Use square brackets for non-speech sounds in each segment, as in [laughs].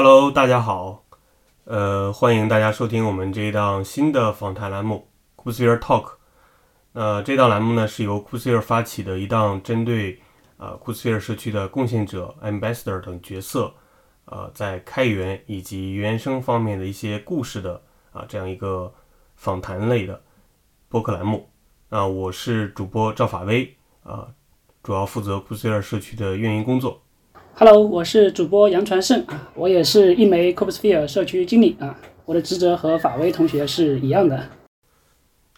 Hello，大家好，呃，欢迎大家收听我们这一档新的访谈栏目，Cusier Talk。那这档栏目呢是由 c o s p h e r 发起的一档针对啊 c o s p h e r 社区的贡献者、Ambassador 等角色，呃，在开源以及原生方面的一些故事的啊这样一个访谈类的播客栏目。啊，我是主播赵法威，啊，主要负责 c o s p h e r 社区的运营工作。Hello，我是主播杨传胜啊，我也是一枚 Copsphere 社区经理啊，我的职责和法威同学是一样的。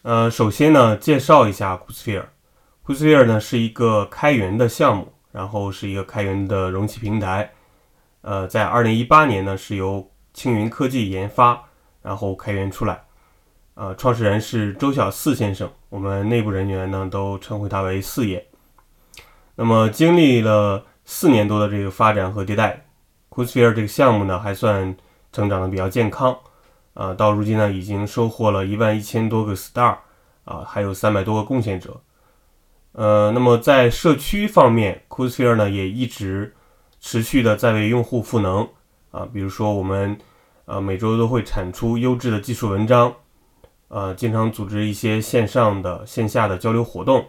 呃，首先呢，介绍一下 Copsphere。Copsphere 呢是一个开源的项目，然后是一个开源的容器平台。呃，在二零一八年呢是由青云科技研发，然后开源出来。呃，创始人是周小四先生，我们内部人员呢都称呼他为四爷。那么经历了。四年多的这个发展和迭代 c o s p h e r e 这个项目呢还算成长的比较健康，啊，到如今呢已经收获了一万一千多个 star，啊，还有三百多个贡献者，呃，那么在社区方面 c o s p h e r e 呢也一直持续的在为用户赋能，啊，比如说我们呃每周都会产出优质的技术文章，呃，经常组织一些线上的、线下的交流活动，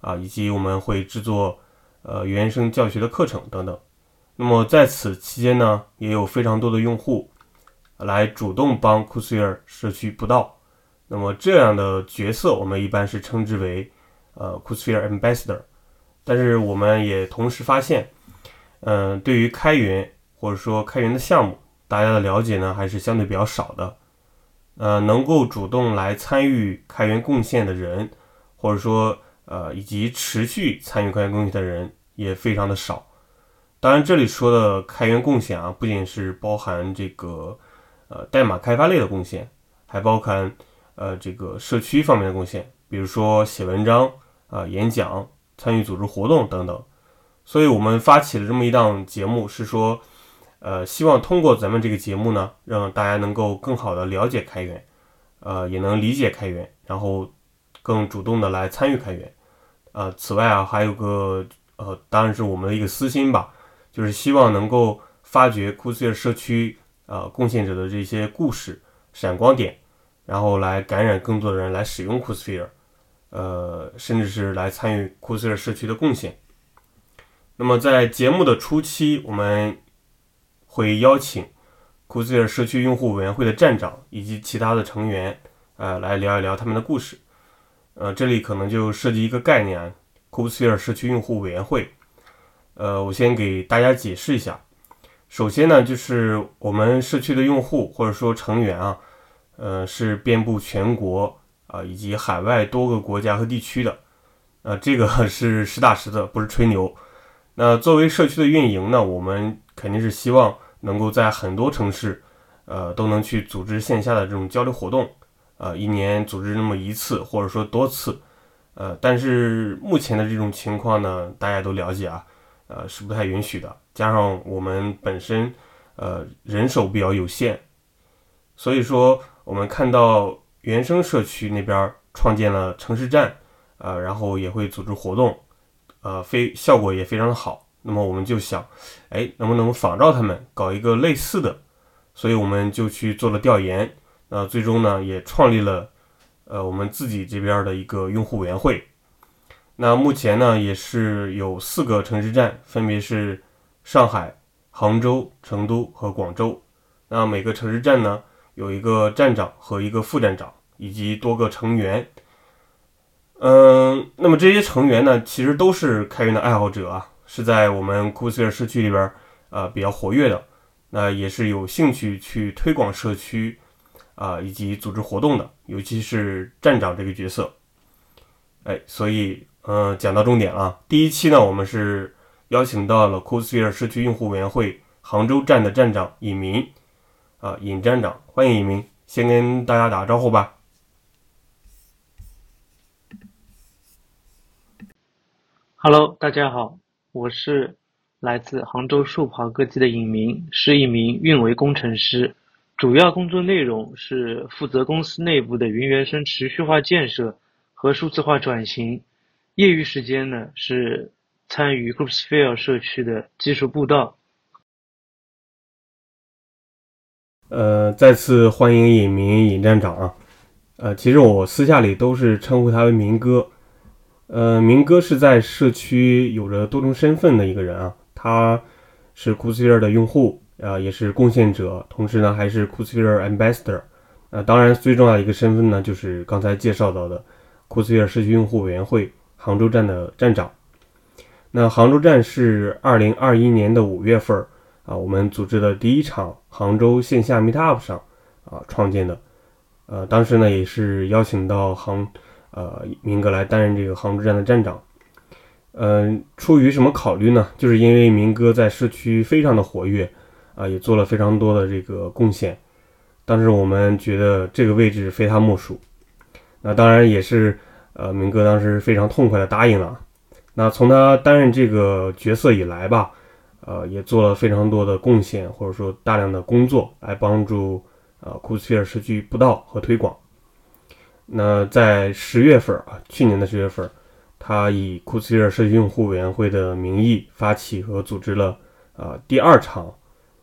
啊，以及我们会制作。呃，原生教学的课程等等。那么在此期间呢，也有非常多的用户来主动帮 c o s p h e r e 社区布道。那么这样的角色，我们一般是称之为呃 c o s p h e r e Ambassador。但是我们也同时发现，嗯，对于开源或者说开源的项目，大家的了解呢还是相对比较少的。呃，能够主动来参与开源贡献的人，或者说呃以及持续参与开源贡献的人。也非常的少，当然这里说的开源贡献啊，不仅是包含这个呃代码开发类的贡献，还包含呃这个社区方面的贡献，比如说写文章啊、演讲、参与组织活动等等。所以我们发起了这么一档节目，是说呃希望通过咱们这个节目呢，让大家能够更好的了解开源，呃也能理解开源，然后更主动的来参与开源。呃，此外啊，还有个。呃，当然是我们的一个私心吧，就是希望能够发掘库斯尔社区呃贡献者的这些故事、闪光点，然后来感染更多的人来使用库斯菲尔，呃，甚至是来参与库斯尔社区的贡献。那么在节目的初期，我们会邀请库斯尔社区用户委员会的站长以及其他的成员，呃，来聊一聊他们的故事。呃，这里可能就涉及一个概念。C o s p h e r e 社区用户委员会，呃，我先给大家解释一下。首先呢，就是我们社区的用户或者说成员啊，呃，是遍布全国啊以及海外多个国家和地区的。呃，这个 [laughs] 是实打实的，不是吹牛。那作为社区的运营呢，我们肯定是希望能够在很多城市，呃，都能去组织线下的这种交流活动，呃，一年组织那么一次或者说多次。呃，但是目前的这种情况呢，大家都了解啊，呃，是不太允许的。加上我们本身，呃，人手比较有限，所以说我们看到原生社区那边创建了城市站，呃，然后也会组织活动，呃，非效果也非常的好。那么我们就想，哎，能不能仿照他们搞一个类似的？所以我们就去做了调研，呃，最终呢也创立了。呃，我们自己这边的一个用户委员会，那目前呢也是有四个城市站，分别是上海、杭州、成都和广州。那每个城市站呢有一个站长和一个副站长，以及多个成员。嗯，那么这些成员呢，其实都是开源的爱好者啊，是在我们 coser 社区里边呃比较活跃的，那也是有兴趣去推广社区。啊，以及组织活动的，尤其是站长这个角色，哎，所以，嗯，讲到重点了。第一期呢，我们是邀请到了 c o s p h e r e 社区用户委员会杭州站的站长尹明，啊，尹站长，欢迎尹明，先跟大家打个招呼吧。Hello，大家好，我是来自杭州树跑科技的尹明，是一名运维工程师。主要工作内容是负责公司内部的云原生持续化建设和数字化转型，业余时间呢是参与 Groupsphere 社区的技术布道。呃，再次欢迎尹明尹站长啊。呃，其实我私下里都是称呼他为明哥。呃，明哥是在社区有着多重身份的一个人啊，他是 c o o s p h e r e 的用户啊，也是贡献者，同时呢还是 c o o s p h e r e Ambassador。呃，当然最重要的一个身份呢，就是刚才介绍到的 c o o s p h e r e 社区用户委员会杭州站的站长。那杭州站是二零二一年的五月份啊，我们组织的第一场杭州线下 Meetup 上啊创建的。呃，当时呢也是邀请到杭，呃，明哥来担任这个杭州站的站长。嗯，出于什么考虑呢？就是因为明哥在社区非常的活跃，啊，也做了非常多的这个贡献。当时我们觉得这个位置非他莫属。那当然也是，呃，明哥当时非常痛快的答应了。那从他担任这个角色以来吧，呃，也做了非常多的贡献，或者说大量的工作来帮助。呃，库斯菲尔社区布道和推广。那在十月份啊，去年的十月份，他以库斯菲尔社区用户委员会的名义发起和组织了啊第二场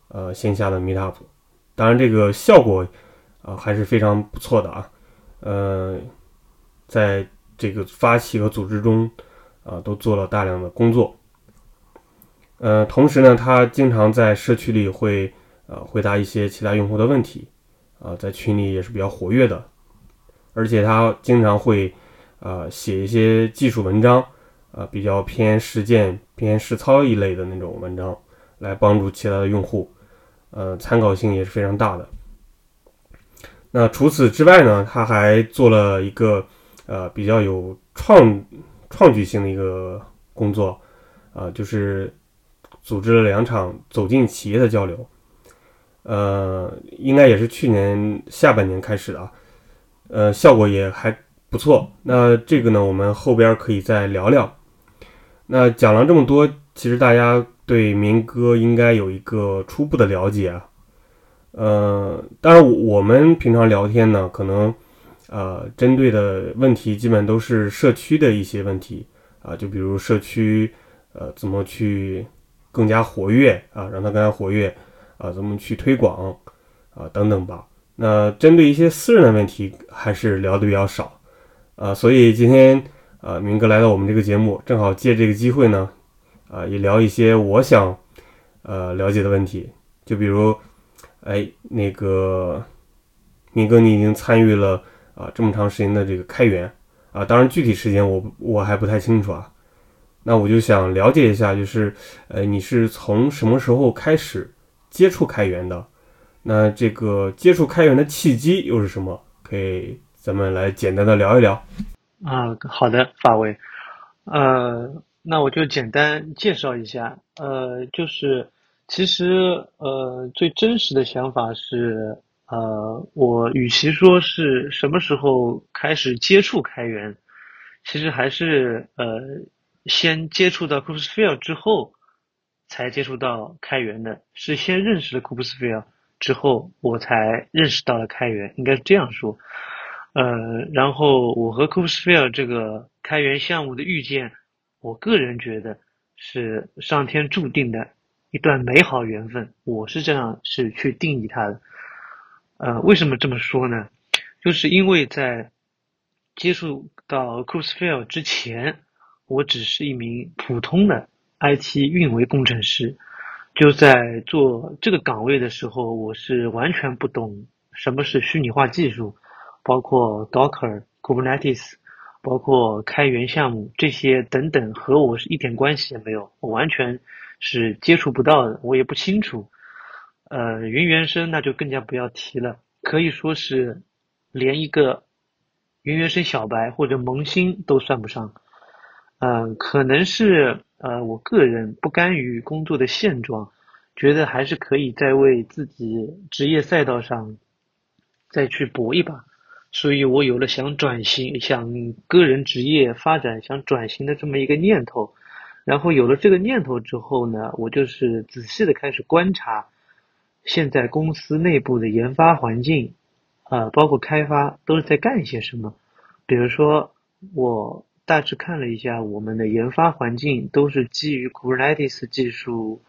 呃线下的 Meetup。当然，这个效果啊还是非常不错的啊。呃，在这个发起和组织中啊，都做了大量的工作。呃，同时呢，他经常在社区里会呃回答一些其他用户的问题。啊，在群里也是比较活跃的，而且他经常会，呃，写一些技术文章，啊，比较偏实践、偏实操一类的那种文章，来帮助其他的用户，呃，参考性也是非常大的。那除此之外呢，他还做了一个，呃，比较有创创举性的一个工作，啊，就是组织了两场走进企业的交流。呃，应该也是去年下半年开始的啊，呃，效果也还不错。那这个呢，我们后边可以再聊聊。那讲了这么多，其实大家对明哥应该有一个初步的了解啊。呃，当然我们平常聊天呢，可能呃针对的问题基本都是社区的一些问题啊，就比如社区呃怎么去更加活跃啊，让它更加活跃。啊，怎么去推广啊，等等吧。那针对一些私人的问题，还是聊的比较少啊。所以今天啊，明哥来到我们这个节目，正好借这个机会呢，啊，也聊一些我想呃了解的问题。就比如，哎，那个明哥，你已经参与了啊这么长时间的这个开源啊，当然具体时间我我还不太清楚啊。那我就想了解一下，就是呃，你是从什么时候开始？接触开源的，那这个接触开源的契机又是什么？可以咱们来简单的聊一聊。啊，好的，法威，呃，那我就简单介绍一下，呃，就是其实呃最真实的想法是，呃，我与其说是什么时候开始接触开源，其实还是呃先接触到 c o o s p h e r e 之后。才接触到开源的，是先认识了 c o o p s p h e r e 之后，我才认识到了开源，应该是这样说。呃，然后我和 c o o p s p h e r e 这个开源项目的遇见，我个人觉得是上天注定的一段美好缘分，我是这样是去定义它的。呃，为什么这么说呢？就是因为在接触到 c o o p s p h e r e 之前，我只是一名普通的。IT 运维工程师，就在做这个岗位的时候，我是完全不懂什么是虚拟化技术，包括 Docker、Kubernetes，包括开源项目这些等等，和我是一点关系也没有，我完全是接触不到的，我也不清楚。呃，云原生那就更加不要提了，可以说是连一个云原生小白或者萌新都算不上。嗯，可能是。呃，我个人不甘于工作的现状，觉得还是可以再为自己职业赛道上再去搏一把，所以我有了想转型、想个人职业发展、想转型的这么一个念头。然后有了这个念头之后呢，我就是仔细的开始观察现在公司内部的研发环境，啊，包括开发都是在干些什么。比如说我。大致看了一下，我们的研发环境都是基于 Kubernetes 技术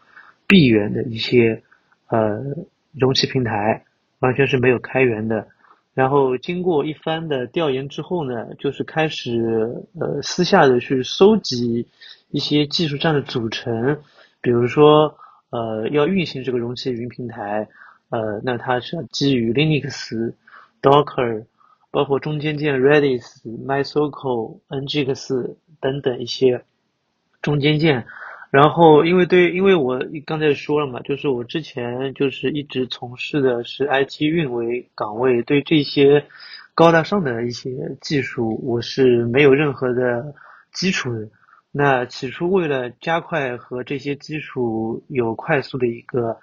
闭源的一些呃容器平台，完全是没有开源的。然后经过一番的调研之后呢，就是开始呃私下的去收集一些技术站的组成，比如说呃要运行这个容器云平台，呃那它是基于 Linux、Docker，包括中间件 Redis、MySQL、Nginx 等等一些中间件。然后，因为对，因为我刚才说了嘛，就是我之前就是一直从事的是 IT 运维岗位，对这些高大上的一些技术，我是没有任何的基础的。那起初为了加快和这些基础有快速的一个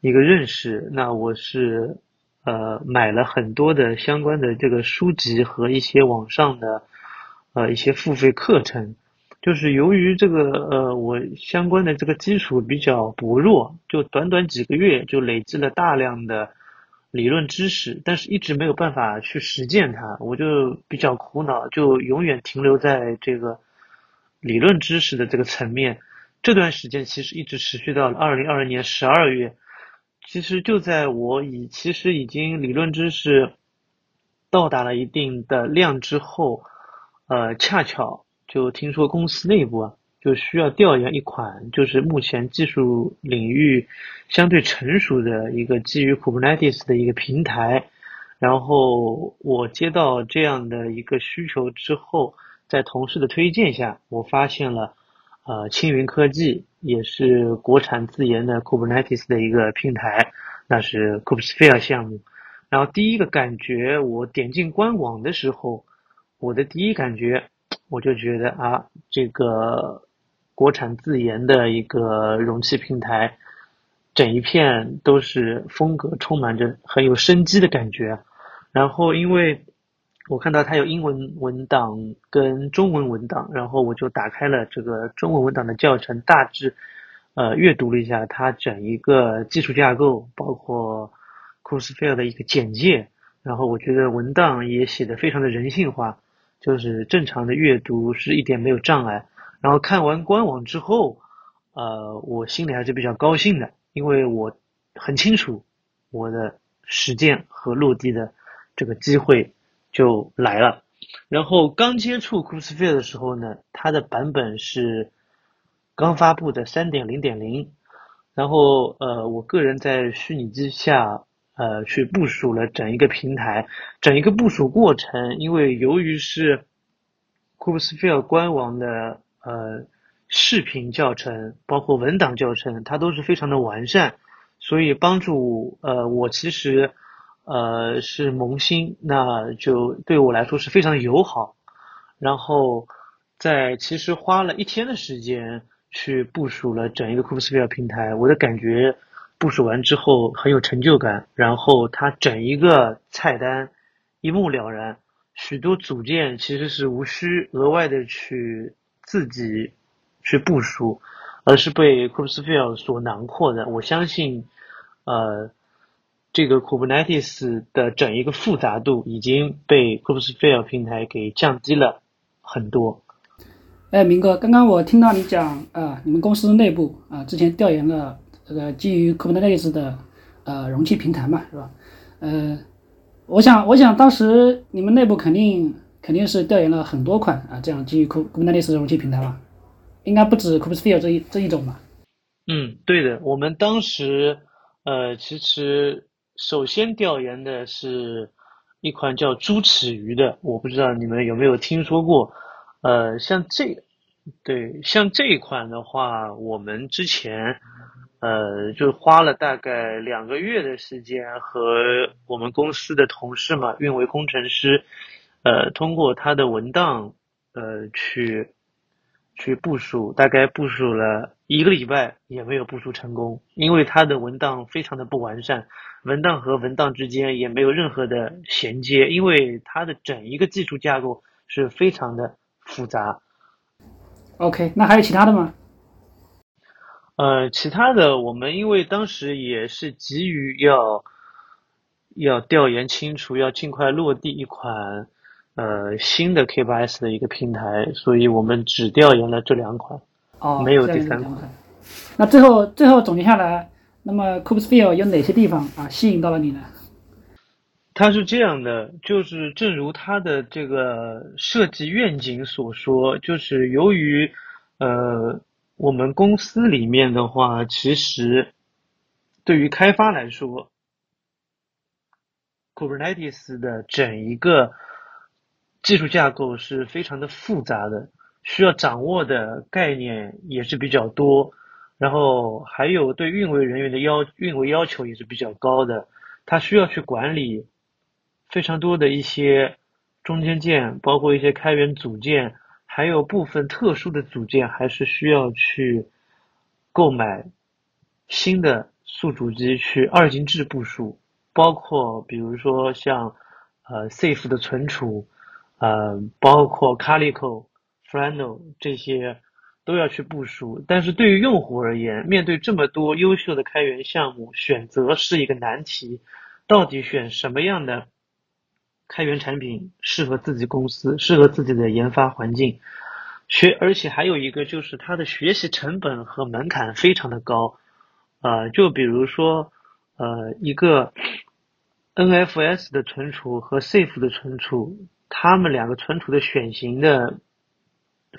一个认识，那我是呃买了很多的相关的这个书籍和一些网上的呃一些付费课程。就是由于这个呃，我相关的这个基础比较薄弱，就短短几个月就累积了大量的理论知识，但是一直没有办法去实践它，我就比较苦恼，就永远停留在这个理论知识的这个层面。这段时间其实一直持续到了二零二零年十二月，其实就在我已其实已经理论知识到达了一定的量之后，呃，恰巧。就听说公司内部啊，就需要调研一款，就是目前技术领域相对成熟的一个基于 Kubernetes 的一个平台。然后我接到这样的一个需求之后，在同事的推荐下，我发现了呃青云科技也是国产自研的 Kubernetes 的一个平台，那是 Kubesphere 项目。然后第一个感觉，我点进官网的时候，我的第一感觉。我就觉得啊，这个国产自研的一个容器平台，整一片都是风格充满着很有生机的感觉。然后，因为我看到它有英文文档跟中文文档，然后我就打开了这个中文文档的教程，大致呃阅读了一下它整一个技术架构，包括 Kubesphere 的一个简介。然后我觉得文档也写的非常的人性化。就是正常的阅读是一点没有障碍，然后看完官网之后，呃，我心里还是比较高兴的，因为我很清楚我的实践和落地的这个机会就来了。然后刚接触 Kubesphere 的时候呢，它的版本是刚发布的三点零点零，然后呃，我个人在虚拟机下。呃，去部署了整一个平台，整一个部署过程，因为由于是 Kubesphere 官网的呃视频教程，包括文档教程，它都是非常的完善，所以帮助呃我其实呃是萌新，那就对我来说是非常的友好。然后在其实花了一天的时间去部署了整一个 Kubesphere 平台，我的感觉。部署完之后很有成就感，然后它整一个菜单一目了然，许多组件其实是无需额外的去自己去部署，而是被 Kubesphere 所囊括的。我相信，呃，这个 Kubernetes 的整一个复杂度已经被 Kubesphere 平台给降低了很多。哎，明哥，刚刚我听到你讲啊，你们公司内部啊，之前调研了。这个基于 Kubernetes 的呃容器平台嘛，是吧？呃，我想，我想当时你们内部肯定肯定是调研了很多款啊，这样基于 Kubernetes 的容器平台吧？应该不止 Kubesphere 这一这一种吧？嗯，对的。我们当时呃，其实首先调研的是一款叫猪齿鱼的，我不知道你们有没有听说过？呃，像这对像这一款的话，我们之前。呃，就花了大概两个月的时间，和我们公司的同事嘛，运维工程师，呃，通过他的文档，呃，去去部署，大概部署了一个礼拜，也没有部署成功，因为他的文档非常的不完善，文档和文档之间也没有任何的衔接，因为它的整一个技术架构是非常的复杂。OK，那还有其他的吗？呃，其他的我们因为当时也是急于要要调研清楚，要尽快落地一款呃新的 K8s 的一个平台，所以我们只调研了这两款，哦，没有第三款。那最后最后总结下来，那么 Kubesphere 有哪些地方啊吸引到了你呢？它是这样的，就是正如它的这个设计愿景所说，就是由于呃我们公司里面的话，其实对于开发来说，Kubernetes 的整一个技术架构是非常的复杂的，需要掌握的概念也是比较多，然后还有对运维人员的要运维要求也是比较高的，它需要去管理。非常多的一些中间件，包括一些开源组件，还有部分特殊的组件，还是需要去购买新的宿主机去二进制部署。包括比如说像呃 Safe 的存储，呃，包括 Calico、Flano 这些都要去部署。但是对于用户而言，面对这么多优秀的开源项目，选择是一个难题。到底选什么样的？开源产品适合自己公司，适合自己的研发环境，学而且还有一个就是它的学习成本和门槛非常的高，呃，就比如说呃一个 NFS 的存储和 Safe 的存储，它们两个存储的选型的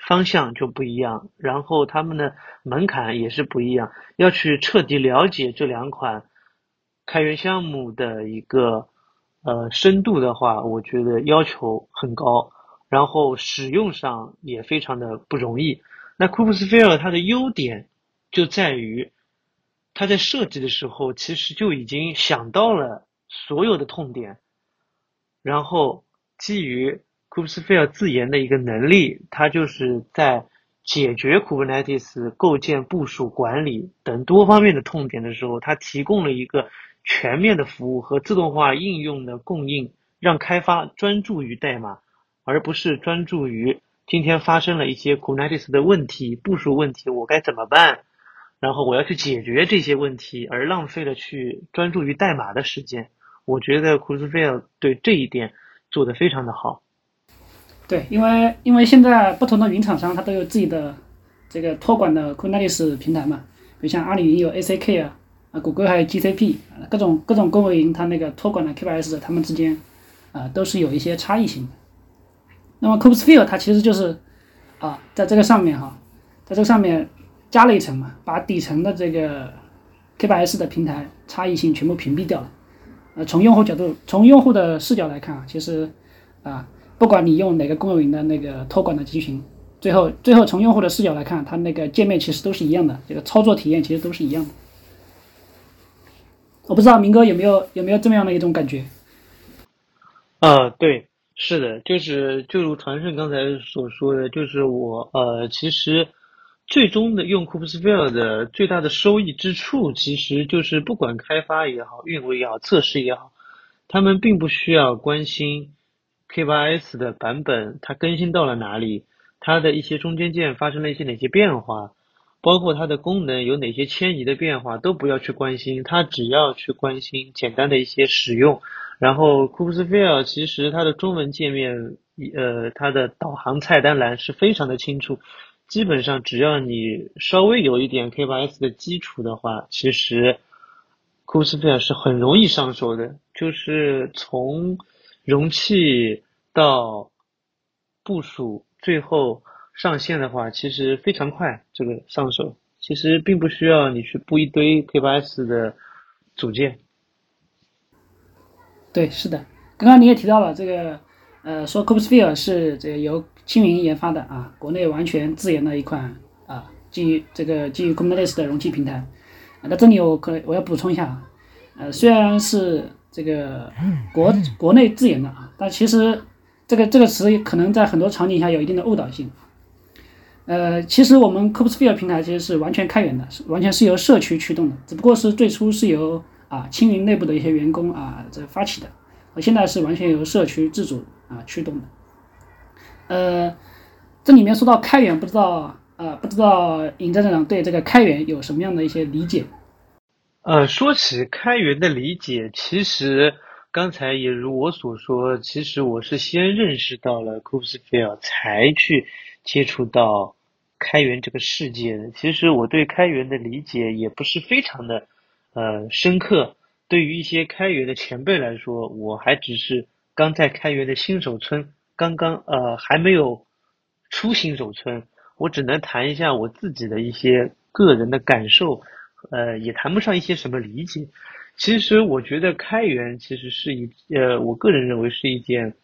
方向就不一样，然后它们的门槛也是不一样，要去彻底了解这两款开源项目的一个。呃，深度的话，我觉得要求很高，然后使用上也非常的不容易。那 Kubesphere 它的优点就在于，它在设计的时候其实就已经想到了所有的痛点，然后基于 Kubesphere 自研的一个能力，它就是在解决 Kubernetes 构建、部署、管理等多方面的痛点的时候，它提供了一个。全面的服务和自动化应用的供应，让开发专注于代码，而不是专注于今天发生了一些 Kubernetes 的问题、部署问题，我该怎么办？然后我要去解决这些问题，而浪费了去专注于代码的时间。我觉得 Kubesphere 对这一点做得非常的好。对，因为因为现在不同的云厂商它都有自己的这个托管的 Kubernetes 平台嘛，比如像阿里云有 ACK 啊。啊，谷歌还有 GCP，啊各种各种公有云，它那个托管的 K8s，它们之间啊都是有一些差异性的。那么 Kubesphere 它其实就是啊，在这个上面哈，在这个上面加了一层嘛，把底层的这个 K8s 的平台差异性全部屏蔽掉了。呃，从用户角度，从用户的视角来看啊，其实啊，不管你用哪个公有云的那个托管的集群，最后最后从用户的视角来看，它那个界面其实都是一样的，这个操作体验其实都是一样的。我不知道明哥有没有有没有这么样的一种感觉？啊，对，是的，就是就如传胜刚才所说的，就是我呃，其实最终的用 Kubesphere 的最大的收益之处，其实就是不管开发也好，运维也好，测试也好，他们并不需要关心 K8s 的版本它更新到了哪里，它的一些中间件发生了一些哪些变化。包括它的功能有哪些迁移的变化都不要去关心，它只要去关心简单的一些使用。然后 Kubesphere 其实它的中文界面，呃，它的导航菜单栏是非常的清楚，基本上只要你稍微有一点 K8s 的基础的话，其实 Kubesphere 是很容易上手的，就是从容器到部署，最后。上线的话，其实非常快，这个上手其实并不需要你去布一堆 K8s 的组件。对，是的，刚刚你也提到了这个，呃，说 Kubesphere 是这个由青云研发的啊，国内完全自研的一款啊，基于这个基于 Kubernetes 的容器平台。那这里我可我要补充一下啊，呃，虽然是这个国 [laughs] 国内自研的啊，但其实这个这个词可能在很多场景下有一定的误导性。呃，其实我们 Kubesphere 平台其实是完全开源的，是完全是由社区驱动的，只不过是最初是由啊青云内部的一些员工啊这发起的，而现在是完全由社区自主啊驱动的。呃，这里面说到开源，不知道啊不知道尹站长对这个开源有什么样的一些理解？呃，说起开源的理解，其实刚才也如我所说，其实我是先认识到了 Kubesphere 才去接触到。开源这个世界，其实我对开源的理解也不是非常的呃深刻，对于一些开源的前辈来说，我还只是刚在开源的新手村，刚刚呃还没有出新手村，我只能谈一下我自己的一些个人的感受，呃，也谈不上一些什么理解。其实我觉得开源其实是一呃，我个人认为是一件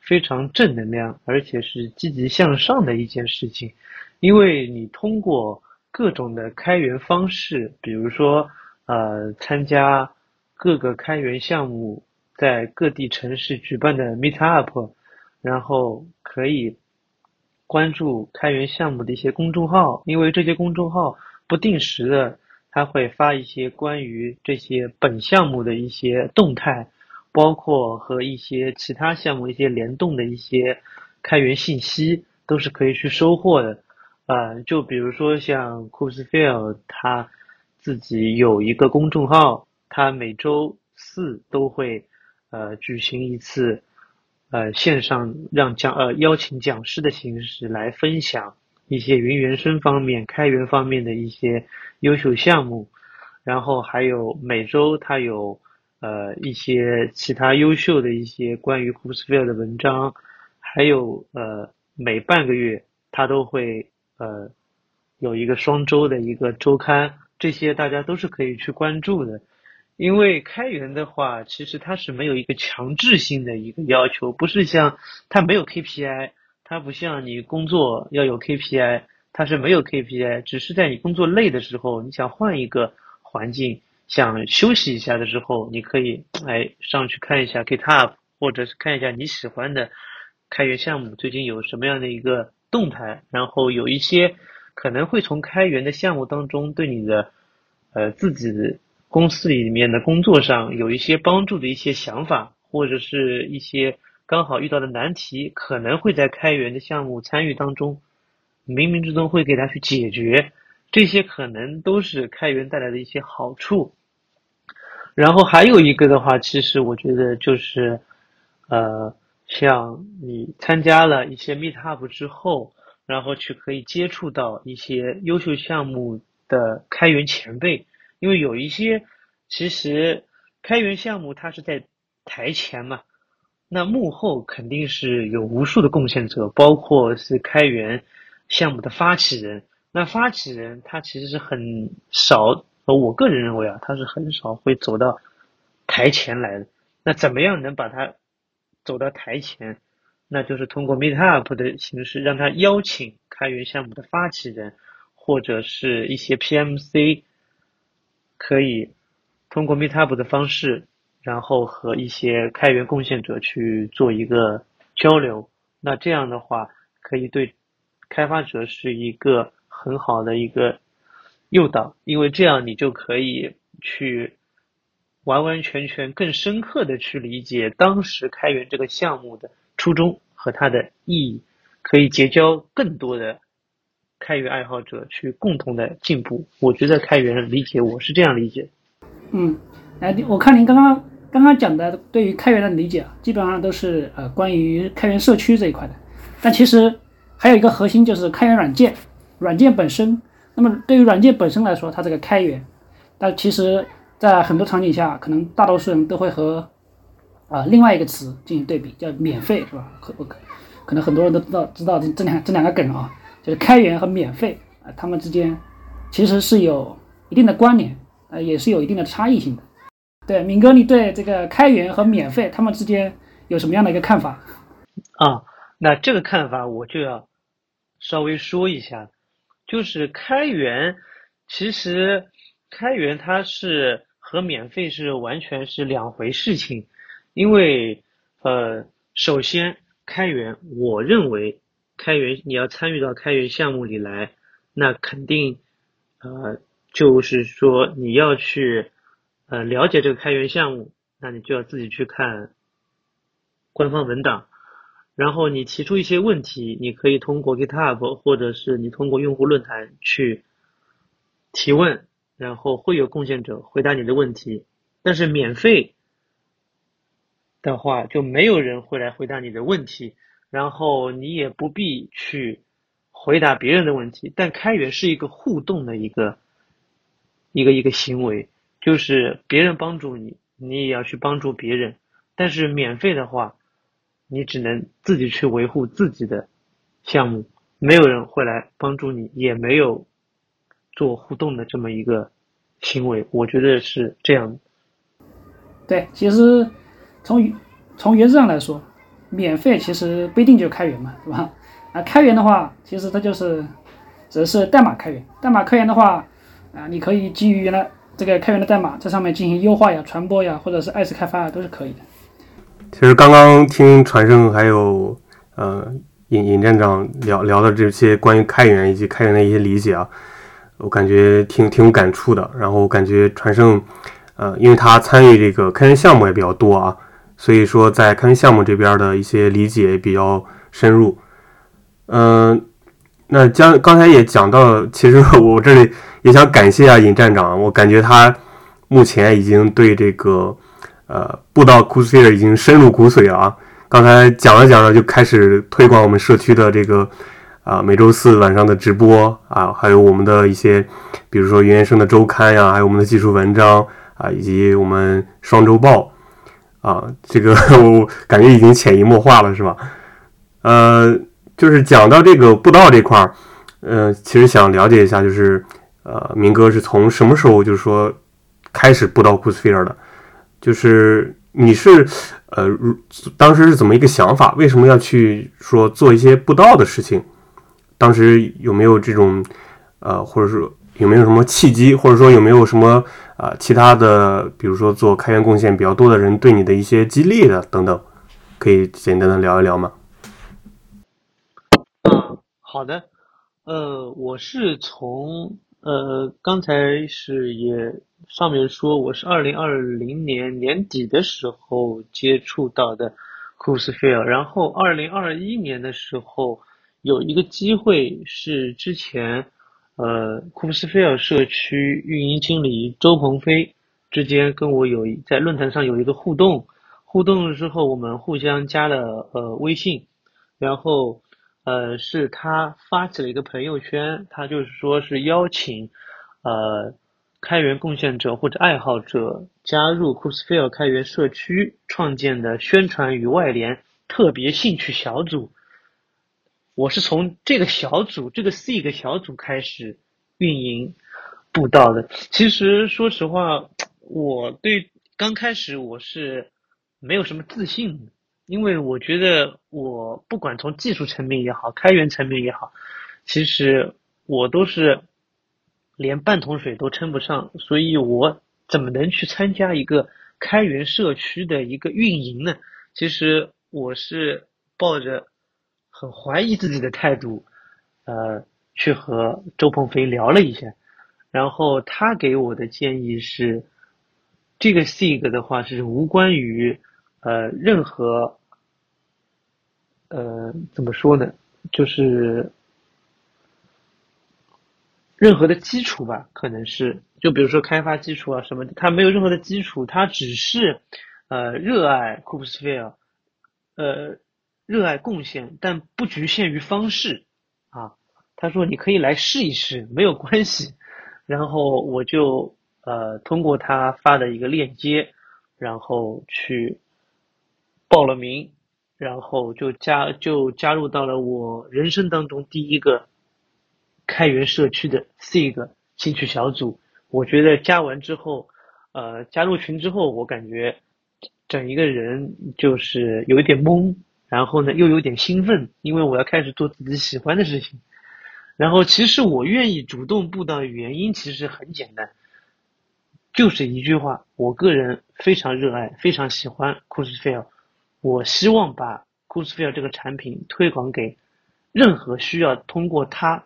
非常正能量，而且是积极向上的一件事情，因为你通过各种的开源方式，比如说呃参加各个开源项目在各地城市举办的 Meet Up，然后可以关注开源项目的一些公众号，因为这些公众号不定时的。他会发一些关于这些本项目的一些动态，包括和一些其他项目一些联动的一些开源信息，都是可以去收获的。呃，就比如说像 Kubernetes，他自己有一个公众号，他每周四都会呃举行一次呃线上让讲呃邀请讲师的形式来分享。一些云原生方面、开源方面的一些优秀项目，然后还有每周他有呃一些其他优秀的一些关于 Kubesphere 的文章，还有呃每半个月他都会呃有一个双周的一个周刊，这些大家都是可以去关注的。因为开源的话，其实它是没有一个强制性的一个要求，不是像它没有 KPI。它不像你工作要有 KPI，它是没有 KPI，只是在你工作累的时候，你想换一个环境，想休息一下的时候，你可以哎上去看一下 GitHub，或者是看一下你喜欢的开源项目最近有什么样的一个动态，然后有一些可能会从开源的项目当中对你的呃自己公司里面的工作上有一些帮助的一些想法，或者是一些。刚好遇到的难题，可能会在开源的项目参与当中，冥冥之中会给他去解决，这些可能都是开源带来的一些好处。然后还有一个的话，其实我觉得就是，呃，像你参加了一些 Meetup 之后，然后去可以接触到一些优秀项目的开源前辈，因为有一些其实开源项目它是在台前嘛。那幕后肯定是有无数的贡献者，包括是开源项目的发起人。那发起人他其实是很少，我个人认为啊，他是很少会走到台前来的。那怎么样能把他走到台前？那就是通过 Meetup 的形式，让他邀请开源项目的发起人或者是一些 PMC，可以通过 Meetup 的方式。然后和一些开源贡献者去做一个交流，那这样的话可以对开发者是一个很好的一个诱导，因为这样你就可以去完完全全更深刻的去理解当时开源这个项目的初衷和它的意义，可以结交更多的开源爱好者去共同的进步。我觉得开源理解我是这样理解。嗯，哎，我看您刚刚。刚刚讲的对于开源的理解啊，基本上都是呃关于开源社区这一块的。但其实还有一个核心就是开源软件，软件本身。那么对于软件本身来说，它这个开源，但其实在很多场景下，可能大多数人都会和啊另外一个词进行对比，叫免费，是吧？可可可能很多人都知道知道这这两这两个梗啊，就是开源和免费啊，它们之间其实是有一定的关联，呃，也是有一定的差异性的。对，敏哥，你对这个开源和免费他们之间有什么样的一个看法？啊，那这个看法我就要稍微说一下，就是开源，其实开源它是和免费是完全是两回事情，因为呃，首先开源，我认为开源你要参与到开源项目里来，那肯定呃，就是说你要去。呃，了解这个开源项目，那你就要自己去看官方文档，然后你提出一些问题，你可以通过 GitHub 或者是你通过用户论坛去提问，然后会有贡献者回答你的问题。但是免费的话，就没有人会来回答你的问题，然后你也不必去回答别人的问题。但开源是一个互动的一个一个一个行为。就是别人帮助你，你也要去帮助别人。但是免费的话，你只能自己去维护自己的项目，没有人会来帮助你，也没有做互动的这么一个行为。我觉得是这样。对，其实从从原则上来说，免费其实不一定就开源嘛，对吧？啊，开源的话，其实它就是只是代码开源。代码开源的话，啊，你可以基于原来这个开源的代码，在上面进行优化呀、传播呀，或者是二次开发啊，都是可以的。其实刚刚听传胜还有呃尹尹站长聊聊的这些关于开源以及开源的一些理解啊，我感觉挺挺有感触的。然后感觉传胜呃，因为他参与这个开源项目也比较多啊，所以说在开源项目这边的一些理解也比较深入。嗯，那将刚才也讲到，其实我这里也想感谢啊尹站长，我感觉他目前已经对这个。呃，布道 c o s p h e r e 已经深入骨髓了啊！刚才讲着讲着就开始推广我们社区的这个啊，每周四晚上的直播啊，还有我们的一些，比如说云原生的周刊呀，还有我们的技术文章啊，以及我们双周报啊，这个 [laughs] 我感觉已经潜移默化了，是吧？呃，就是讲到这个布道这块儿，嗯，其实想了解一下，就是呃，明哥是从什么时候就是说开始布道 c o s p h e r e 的？就是你是，呃，当时是怎么一个想法？为什么要去说做一些布道的事情？当时有没有这种，呃，或者说有没有什么契机，或者说有没有什么啊其他的，比如说做开源贡献比较多的人对你的一些激励的等等，可以简单的聊一聊吗？嗯，好的，呃，我是从。呃，刚才是也上面说我是二零二零年年底的时候接触到的库斯菲尔，然后二零二一年的时候有一个机会是之前呃库斯菲尔社区运营经理周鹏飞之间跟我有在论坛上有一个互动，互动了之后我们互相加了呃微信，然后。呃，是他发起了一个朋友圈，他就是说是邀请，呃，开源贡献者或者爱好者加入 c o s p h e r e 开源社区创建的宣传与外联特别兴趣小组。我是从这个小组，这个 C 个小组开始运营布道的。其实说实话，我对刚开始我是没有什么自信。因为我觉得我不管从技术层面也好，开源层面也好，其实我都是连半桶水都称不上，所以我怎么能去参加一个开源社区的一个运营呢？其实我是抱着很怀疑自己的态度，呃，去和周鹏飞聊了一下，然后他给我的建议是，这个 SIG 的话是无关于呃任何。呃，怎么说呢？就是任何的基础吧，可能是就比如说开发基础啊什么的，它没有任何的基础，他只是呃热爱 Kubesphere，呃热爱贡献，但不局限于方式啊。他说你可以来试一试，没有关系。然后我就呃通过他发的一个链接，然后去报了名。然后就加就加入到了我人生当中第一个开源社区的 C 个兴趣小组。我觉得加完之后，呃，加入群之后，我感觉整一个人就是有一点懵，然后呢又有点兴奋，因为我要开始做自己喜欢的事情。然后其实我愿意主动布道的原因其实很简单，就是一句话：我个人非常热爱，非常喜欢 c o s f i e l 我希望把 c o s p h e r e 这个产品推广给任何需要通过它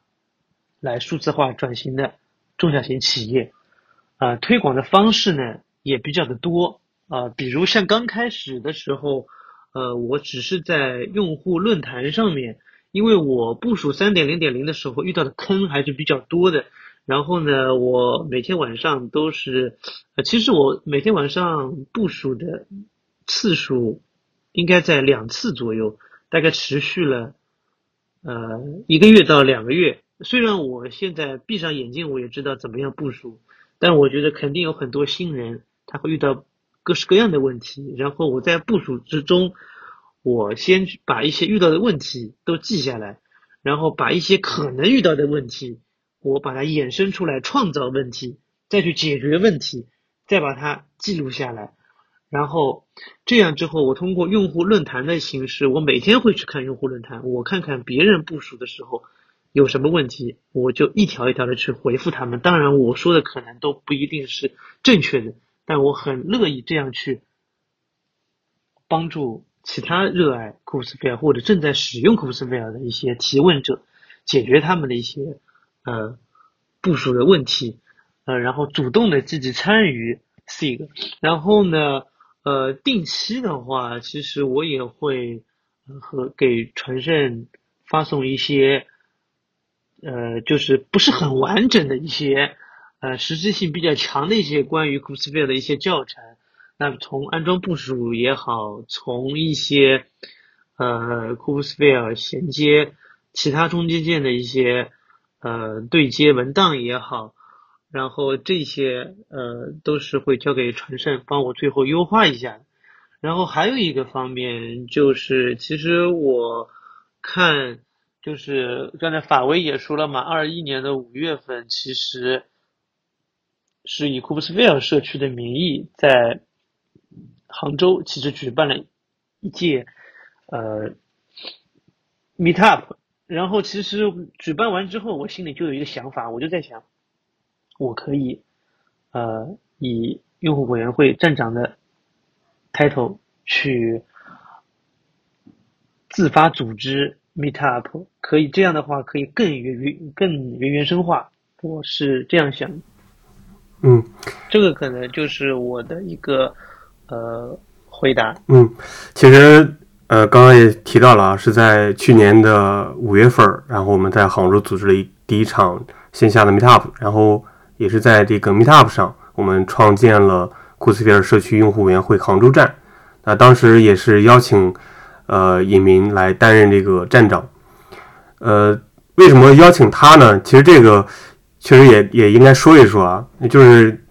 来数字化转型的中小型企业。啊，推广的方式呢也比较的多啊，比如像刚开始的时候，呃，我只是在用户论坛上面，因为我部署三点零点零的时候遇到的坑还是比较多的。然后呢，我每天晚上都是，呃，其实我每天晚上部署的次数。应该在两次左右，大概持续了呃一个月到两个月。虽然我现在闭上眼睛，我也知道怎么样部署，但我觉得肯定有很多新人他会遇到各式各样的问题，然后我在部署之中，我先把一些遇到的问题都记下来，然后把一些可能遇到的问题，我把它衍生出来，创造问题，再去解决问题，再把它记录下来，然后这样之后，我通过用户论坛的形式，我每天会去看用户论坛，我看看别人部署的时候。有什么问题，我就一条一条的去回复他们。当然，我说的可能都不一定是正确的，但我很乐意这样去帮助其他热爱库斯菲尔或者正在使用库斯菲尔的一些提问者，解决他们的一些呃部署的问题，呃，然后主动的积极参与 SIG。然后呢，呃，定期的话，其实我也会和给传胜发送一些。呃，就是不是很完整的一些，呃，实质性比较强的一些关于 Kubernetes 的一些教程。那从安装部署也好，从一些呃 Kubernetes 衔接其他中间件的一些呃对接文档也好，然后这些呃都是会交给传胜帮我最后优化一下。然后还有一个方面就是，其实我看。就是刚才法威也说了嘛，二一年的五月份，其实是以库布斯菲尔社区的名义，在杭州其实举办了一届呃 meet up，然后其实举办完之后，我心里就有一个想法，我就在想，我可以呃以用户委员会站长的 title 去自发组织。Meet up 可以这样的话，可以更圆圆更圆圆生化，我是这样想。嗯，这个可能就是我的一个呃回答。嗯，其实呃刚刚也提到了啊，是在去年的五月份，然后我们在杭州组织了一第一场线下的 Meet up，然后也是在这个 Meet up 上，我们创建了库斯皮尔社区用户委员会杭州站。那当时也是邀请。呃，尹明来担任这个站长。呃，为什么邀请他呢？其实这个确实也也应该说一说啊。就是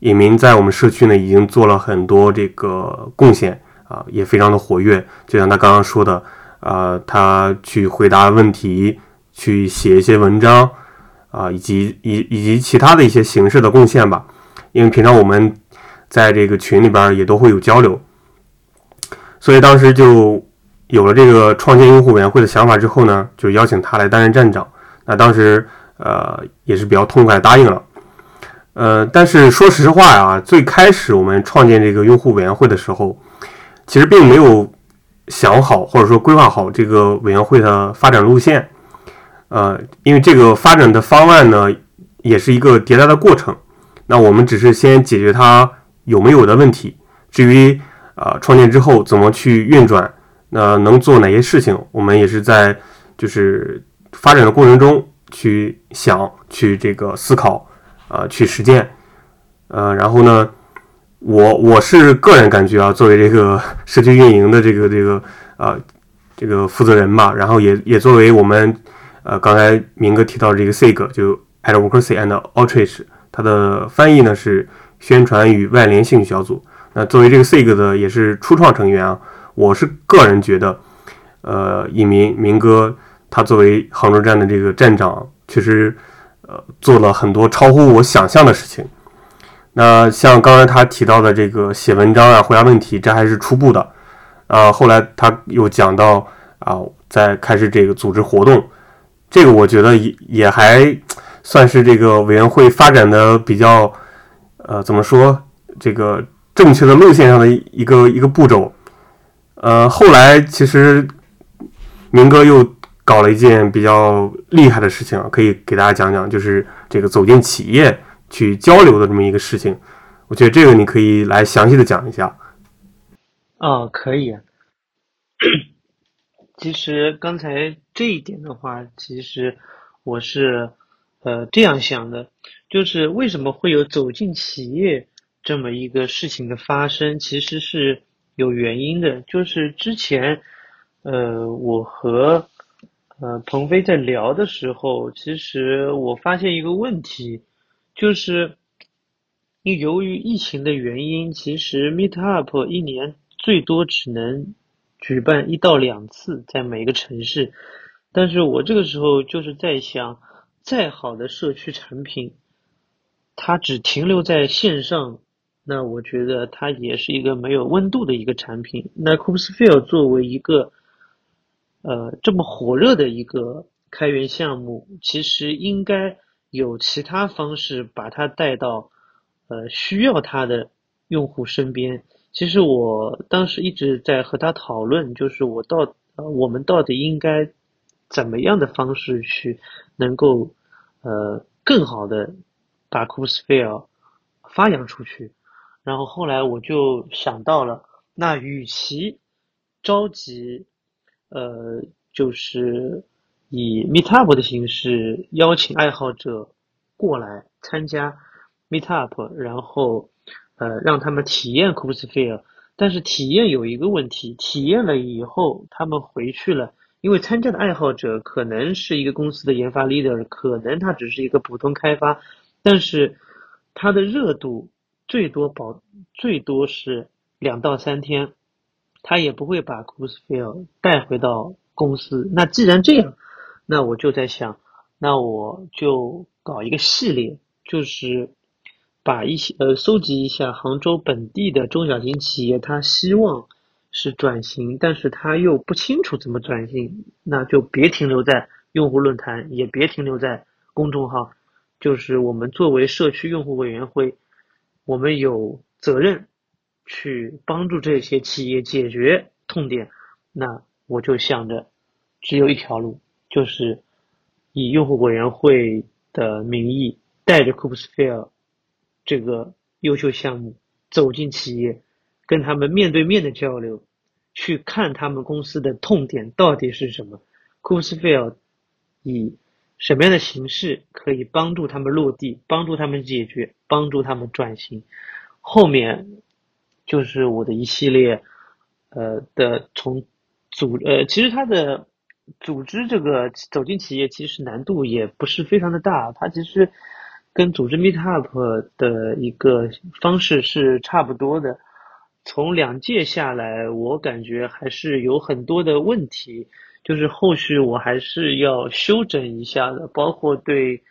尹明在我们社区呢，已经做了很多这个贡献啊，也非常的活跃。就像他刚刚说的，啊，他去回答问题，去写一些文章啊，以及以以及其他的一些形式的贡献吧。因为平常我们在这个群里边也都会有交流，所以当时就。有了这个创建用户委员会的想法之后呢，就邀请他来担任站长。那当时呃也是比较痛快答应了。呃，但是说实话呀，最开始我们创建这个用户委员会的时候，其实并没有想好或者说规划好这个委员会的发展路线。呃，因为这个发展的方案呢，也是一个迭代的过程。那我们只是先解决它有没有的问题。至于啊创建之后怎么去运转。那能做哪些事情？我们也是在就是发展的过程中去想、去这个思考啊，去实践。呃，然后呢，我我是个人感觉啊，作为这个社区运营的这个这个啊这个负责人吧，然后也也作为我们呃刚才明哥提到这个 SIG 就 Advocacy and Outreach，它的翻译呢是宣传与外联兴趣小组。那作为这个 SIG 的也是初创成员啊。我是个人觉得，呃，一名明哥他作为杭州站的这个站长，确实，呃，做了很多超乎我想象的事情。那像刚才他提到的这个写文章啊、回答问题，这还是初步的。呃，后来他又讲到啊，在开始这个组织活动，这个我觉得也也还算是这个委员会发展的比较，呃，怎么说这个正确的路线上的一个一个步骤。呃，后来其实明哥又搞了一件比较厉害的事情啊，可以给大家讲讲，就是这个走进企业去交流的这么一个事情。我觉得这个你可以来详细的讲一下。哦，可以。[clears throat] 其实刚才这一点的话，其实我是呃这样想的，就是为什么会有走进企业这么一个事情的发生，其实是。有原因的，就是之前，呃，我和呃鹏飞在聊的时候，其实我发现一个问题，就是因由于疫情的原因，其实 Meetup 一年最多只能举办一到两次，在每个城市。但是我这个时候就是在想，再好的社区产品，它只停留在线上，那我觉得它也是一个没有温度的一个产品。那 Coopsville 作为一个呃这么火热的一个开源项目，其实应该有其他方式把它带到呃需要它的用户身边。其实我当时一直在和他讨论，就是我到呃我们到底应该。怎么样的方式去能够呃更好的把 c o o s p h e r e 发扬出去？然后后来我就想到了，那与其着急呃就是以 Meetup 的形式邀请爱好者过来参加 Meetup，然后呃让他们体验 c o o s p h e r e 但是体验有一个问题，体验了以后他们回去了。因为参加的爱好者可能是一个公司的研发 leader，可能他只是一个普通开发，但是他的热度最多保最多是两到三天，他也不会把 c o o s f i e l 带回到公司。那既然这样，那我就在想，那我就搞一个系列，就是把一些呃收集一下杭州本地的中小型企业，他希望。是转型，但是他又不清楚怎么转型，那就别停留在用户论坛，也别停留在公众号。就是我们作为社区用户委员会，我们有责任去帮助这些企业解决痛点。那我就想着，只有一条路，就是以用户委员会的名义，带着 Coopsphere 这个优秀项目走进企业，跟他们面对面的交流。去看他们公司的痛点到底是什么 c o o s f i e l 以什么样的形式可以帮助他们落地，帮助他们解决，帮助他们转型。后面就是我的一系列，呃的从组呃，其实它的组织这个走进企业，其实难度也不是非常的大，它其实跟组织 Meetup 的一个方式是差不多的。从两届下来，我感觉还是有很多的问题，就是后续我还是要修整一下的，包括对，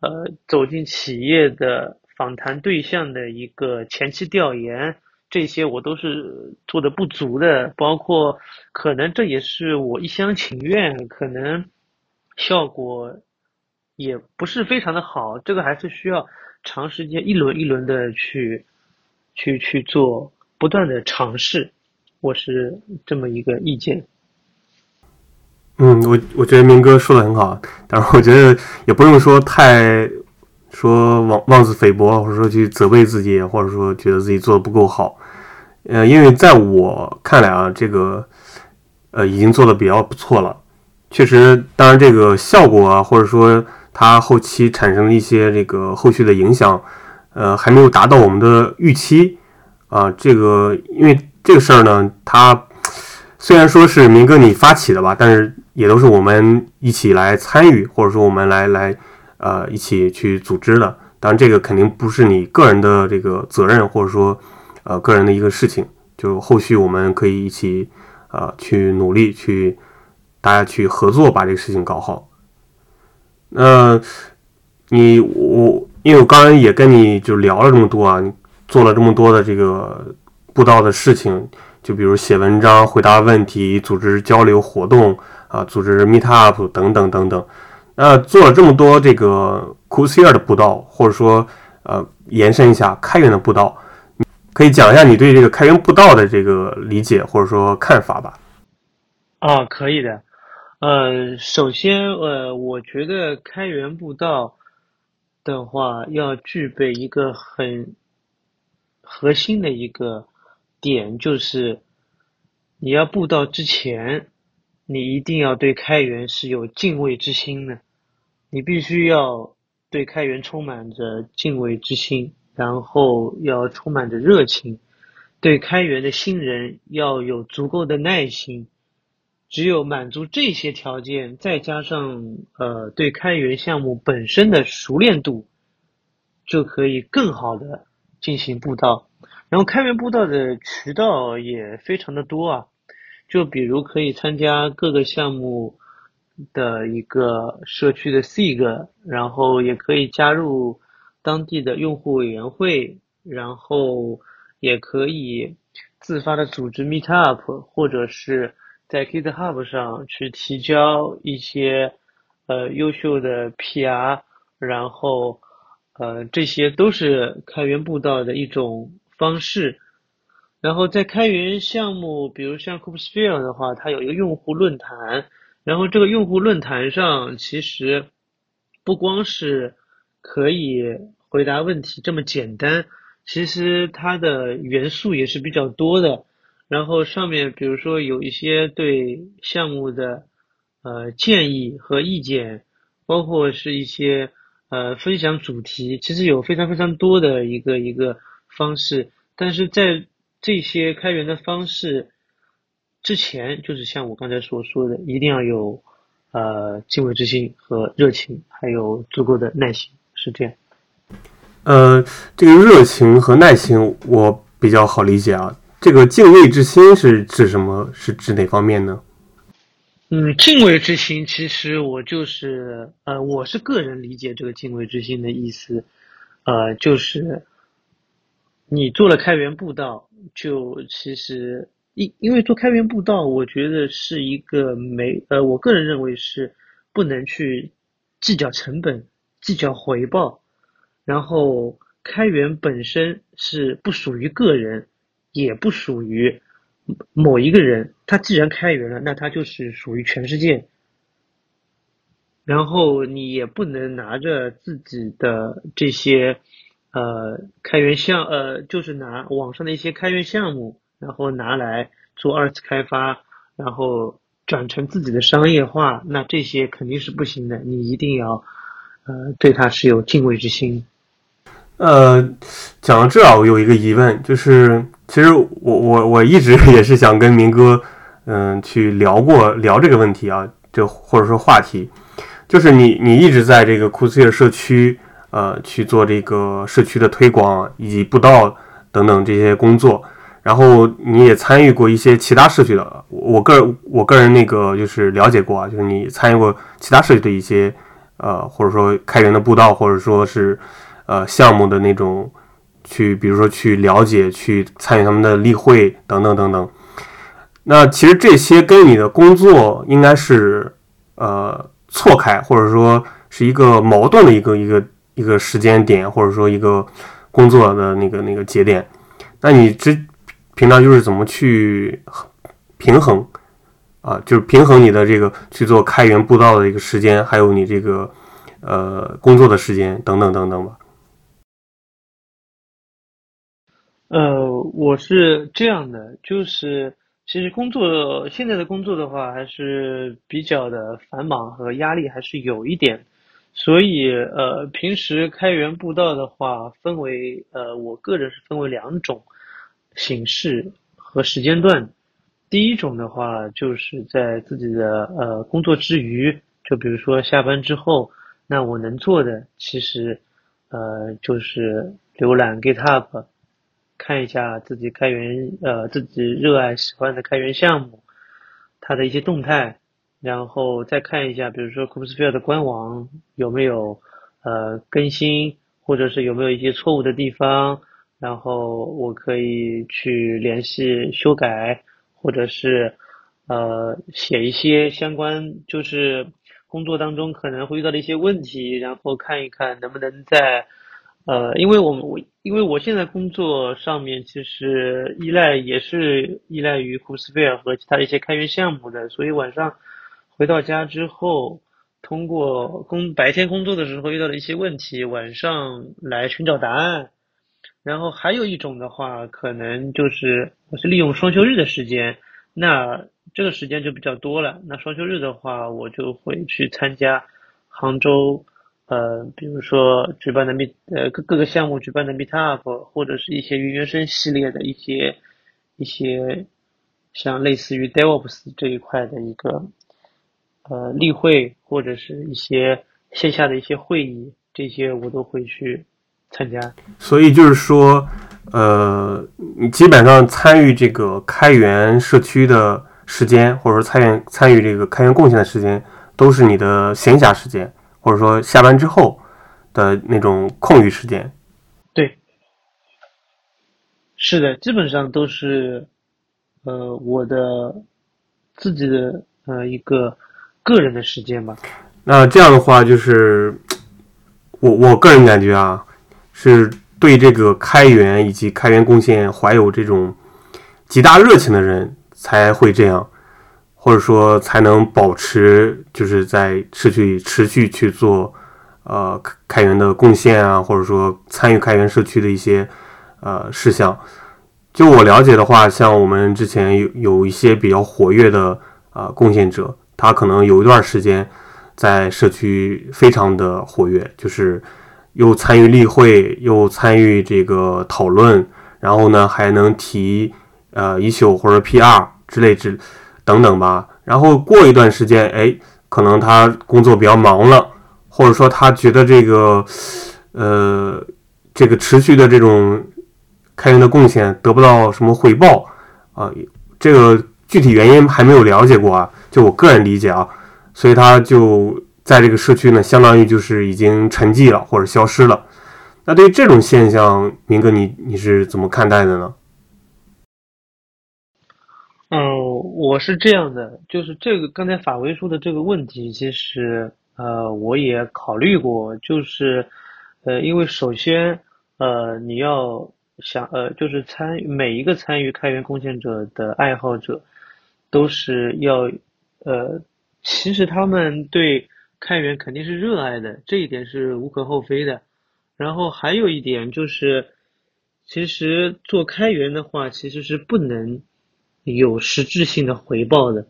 呃，走进企业的访谈对象的一个前期调研，这些我都是做的不足的，包括可能这也是我一厢情愿，可能效果也不是非常的好，这个还是需要长时间一轮一轮的去，去去做。不断的尝试，我是这么一个意见。嗯，我我觉得明哥说的很好，但是我觉得也不用说太说妄妄自菲薄，或者说去责备自己，或者说觉得自己做的不够好。呃，因为在我看来啊，这个呃已经做的比较不错了。确实，当然这个效果啊，或者说它后期产生的一些这个后续的影响，呃，还没有达到我们的预期。啊，这个因为这个事儿呢，它虽然说是明哥你发起的吧，但是也都是我们一起来参与，或者说我们来来呃一起去组织的。当然，这个肯定不是你个人的这个责任，或者说呃个人的一个事情。就后续我们可以一起呃去努力，去大家去合作把这个事情搞好。那你我因为我刚才也跟你就聊了这么多啊。你做了这么多的这个布道的事情，就比如写文章、回答问题、组织交流活动啊，组织 meet up 等等等等。那做了这么多这个 c o o s e r 的布道，或者说呃延伸一下开源的布道，可以讲一下你对这个开源布道的这个理解或者说看法吧？啊，可以的。呃，首先呃，我觉得开源布道的话，要具备一个很。核心的一个点就是，你要布道之前，你一定要对开源是有敬畏之心的，你必须要对开源充满着敬畏之心，然后要充满着热情，对开源的新人要有足够的耐心，只有满足这些条件，再加上呃对开源项目本身的熟练度，就可以更好的。进行布道。然后开源布道的渠道也非常的多啊，就比如可以参加各个项目的一个社区的 SIG，然后也可以加入当地的用户委员会，然后也可以自发的组织 Meetup，或者是在 GitHub 上去提交一些呃优秀的 PR，然后呃这些都是开源步道的一种。方式，然后在开源项目，比如像 Kubesphere 的话，它有一个用户论坛，然后这个用户论坛上其实不光是可以回答问题这么简单，其实它的元素也是比较多的。然后上面比如说有一些对项目的呃建议和意见，包括是一些呃分享主题，其实有非常非常多的一个一个。方式，但是在这些开源的方式之前，就是像我刚才所说的，一定要有呃敬畏之心和热情，还有足够的耐心，是这样。呃，这个热情和耐心我比较好理解啊。这个敬畏之心是指什么？是指哪方面呢？嗯，敬畏之心，其实我就是呃，我是个人理解这个敬畏之心的意思，呃，就是。你做了开源步道，就其实因因为做开源步道，我觉得是一个没呃，我个人认为是不能去计较成本、计较回报。然后开源本身是不属于个人，也不属于某一个人。他既然开源了，那他就是属于全世界。然后你也不能拿着自己的这些。呃，开源项呃，就是拿网上的一些开源项目，然后拿来做二次开发，然后转成自己的商业化，那这些肯定是不行的。你一定要呃，对他是有敬畏之心。呃，讲到这儿，我有一个疑问，就是其实我我我一直也是想跟明哥嗯去聊过聊这个问题啊，就或者说话题，就是你你一直在这个库斯尔社区。呃，去做这个社区的推广以及布道等等这些工作，然后你也参与过一些其他社区的，我个人我个人那个就是了解过啊，就是你参与过其他社区的一些呃，或者说开源的布道，或者说是呃项目的那种，去比如说去了解、去参与他们的例会等等等等。那其实这些跟你的工作应该是呃错开，或者说是一个矛盾的一个一个。一个时间点，或者说一个工作的那个那个节点，那你这平常就是怎么去平衡啊？就是平衡你的这个去做开源步道的一个时间，还有你这个呃工作的时间等等等等吧。呃，我是这样的，就是其实工作现在的工作的话，还是比较的繁忙和压力还是有一点。所以，呃，平时开源步道的话，分为，呃，我个人是分为两种形式和时间段。第一种的话，就是在自己的呃工作之余，就比如说下班之后，那我能做的其实，呃，就是浏览 GitHub，看一下自己开源，呃，自己热爱喜欢的开源项目，它的一些动态。然后再看一下，比如说 Kubesphere 的官网有没有呃更新，或者是有没有一些错误的地方，然后我可以去联系修改，或者是呃写一些相关就是工作当中可能会遇到的一些问题，然后看一看能不能在呃，因为我们我因为我现在工作上面其实依赖也是依赖于 Kubesphere 和其他的一些开源项目的，所以晚上。回到家之后，通过工白天工作的时候遇到的一些问题，晚上来寻找答案。然后还有一种的话，可能就是我是利用双休日的时间，那这个时间就比较多了。那双休日的话，我就会去参加杭州，呃，比如说举办的 meet，呃各各个项目举办的 meet up，或者是一些云原生系列的一些一些像类似于 DevOps 这一块的一个。呃，例会或者是一些线下的一些会议，这些我都会去参加。所以就是说，呃，你基本上参与这个开源社区的时间，或者说参与参与这个开源贡献的时间，都是你的闲暇时间，或者说下班之后的那种空余时间。对，是的，基本上都是，呃，我的自己的呃一个个人的时间吧。那这样的话，就是我我个人感觉啊，是对这个开源以及开源贡献怀有这种极大热情的人才会这样，或者说才能保持就是在社区里持续去做呃开源的贡献啊，或者说参与开源社区的一些呃事项。就我了解的话，像我们之前有有一些比较活跃的啊贡献者，他可能有一段时间。在社区非常的活跃，就是又参与例会，又参与这个讨论，然后呢还能提呃 issue 或者 PR 之类之等等吧。然后过一段时间，哎，可能他工作比较忙了，或者说他觉得这个呃这个持续的这种开源的贡献得不到什么回报啊，这个具体原因还没有了解过啊，就我个人理解啊。所以他就在这个社区呢，相当于就是已经沉寂了或者消失了。那对于这种现象，明哥你你是怎么看待的呢？嗯，我是这样的，就是这个刚才法维说的这个问题，其实呃我也考虑过，就是呃因为首先呃你要想呃就是参与每一个参与开源贡献者的爱好者，都是要呃。其实他们对开源肯定是热爱的，这一点是无可厚非的。然后还有一点就是，其实做开源的话，其实是不能有实质性的回报的，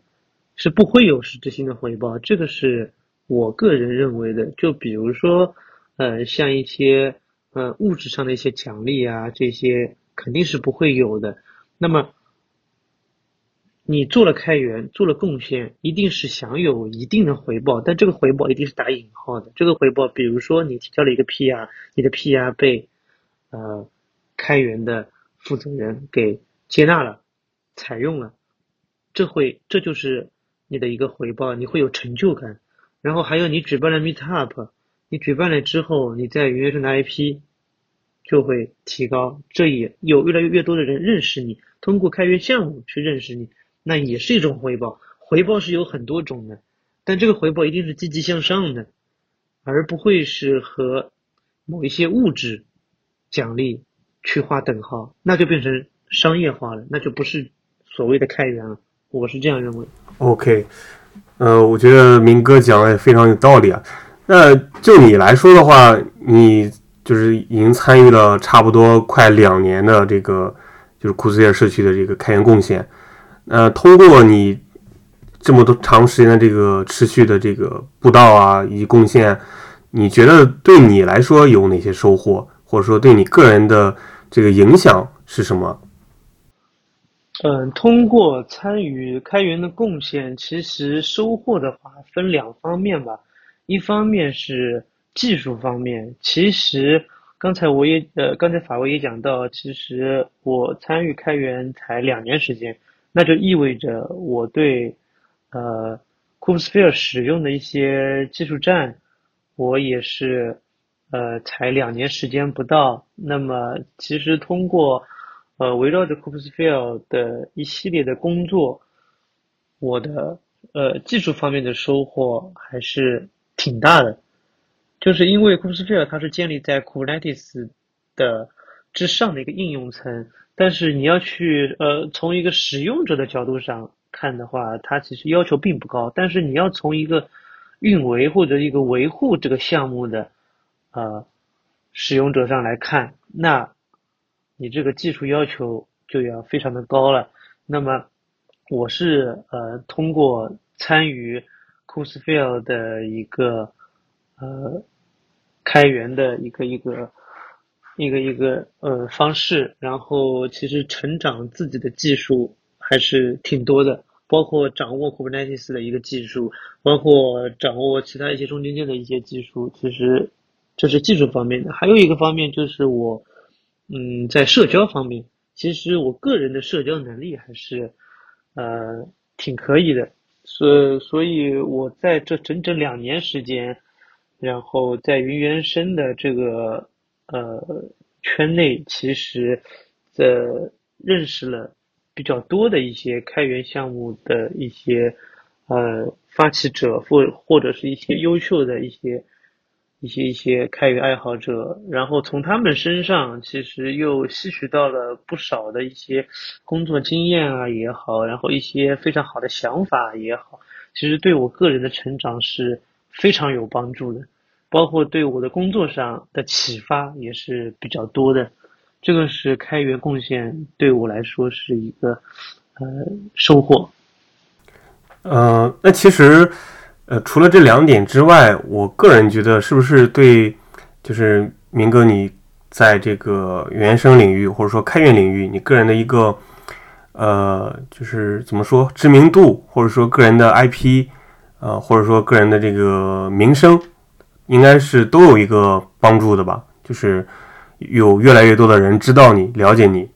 是不会有实质性的回报。这个是我个人认为的。就比如说，呃，像一些呃物质上的一些奖励啊，这些肯定是不会有的。那么。你做了开源，做了贡献，一定是享有一定的回报，但这个回报一定是打引号的。这个回报，比如说你提交了一个 PR，你的 PR 被呃开源的负责人给接纳了、采用了，这会这就是你的一个回报，你会有成就感。然后还有你举办了 Meetup，你举办了之后，你在云上的 IP 就会提高，这也有越来越多的人认识你，通过开源项目去认识你。那也是一种回报，回报是有很多种的，但这个回报一定是积极向上的，而不会是和某一些物质奖励去划等号，那就变成商业化了，那就不是所谓的开源了。我是这样认为。OK，呃，我觉得明哥讲的也非常有道理啊。那就你来说的话，你就是已经参与了差不多快两年的这个就是库斯耶社区的这个开源贡献。呃，通过你这么多长时间的这个持续的这个布道啊，以及贡献，你觉得对你来说有哪些收获，或者说对你个人的这个影响是什么？嗯，通过参与开源的贡献，其实收获的话分两方面吧。一方面是技术方面，其实刚才我也呃，刚才法威也讲到，其实我参与开源才两年时间。那就意味着我对，呃，Kubesphere 使用的一些技术栈，我也是，呃，才两年时间不到。那么，其实通过，呃，围绕着 Kubesphere 的一系列的工作，我的，呃，技术方面的收获还是挺大的。就是因为 Kubesphere 它是建立在 Kubernetes 的之上的一个应用层。但是你要去呃从一个使用者的角度上看的话，它其实要求并不高。但是你要从一个运维或者一个维护这个项目的呃使用者上来看，那你这个技术要求就要非常的高了。那么我是呃通过参与 c o s f i e l 的一个呃开源的一个一个。一个一个呃方式，然后其实成长自己的技术还是挺多的，包括掌握 Kubernetes 的一个技术，包括掌握其他一些中间件的一些技术，其实这是技术方面的。还有一个方面就是我，嗯，在社交方面，其实我个人的社交能力还是，呃，挺可以的。所所以，我在这整整两年时间，然后在云原生的这个呃圈内，其实的认识了比较多的一些开源项目的一些呃发起者，或或者是一些优秀的一些一些一些开源爱好者，然后从他们身上，其实又吸取到了不少的一些工作经验啊也好，然后一些非常好的想法也好，其实对我个人的成长是非常有帮助的，包括对我的工作上的启发也是比较多的。这个是开源贡献对我来说是一个呃收获。呃，那其实。呃，除了这两点之外，我个人觉得是不是对，就是明哥你在这个原生领域或者说开源领域，你个人的一个呃，就是怎么说知名度，或者说个人的 IP，呃，或者说个人的这个名声，应该是都有一个帮助的吧？就是有越来越多的人知道你，了解你。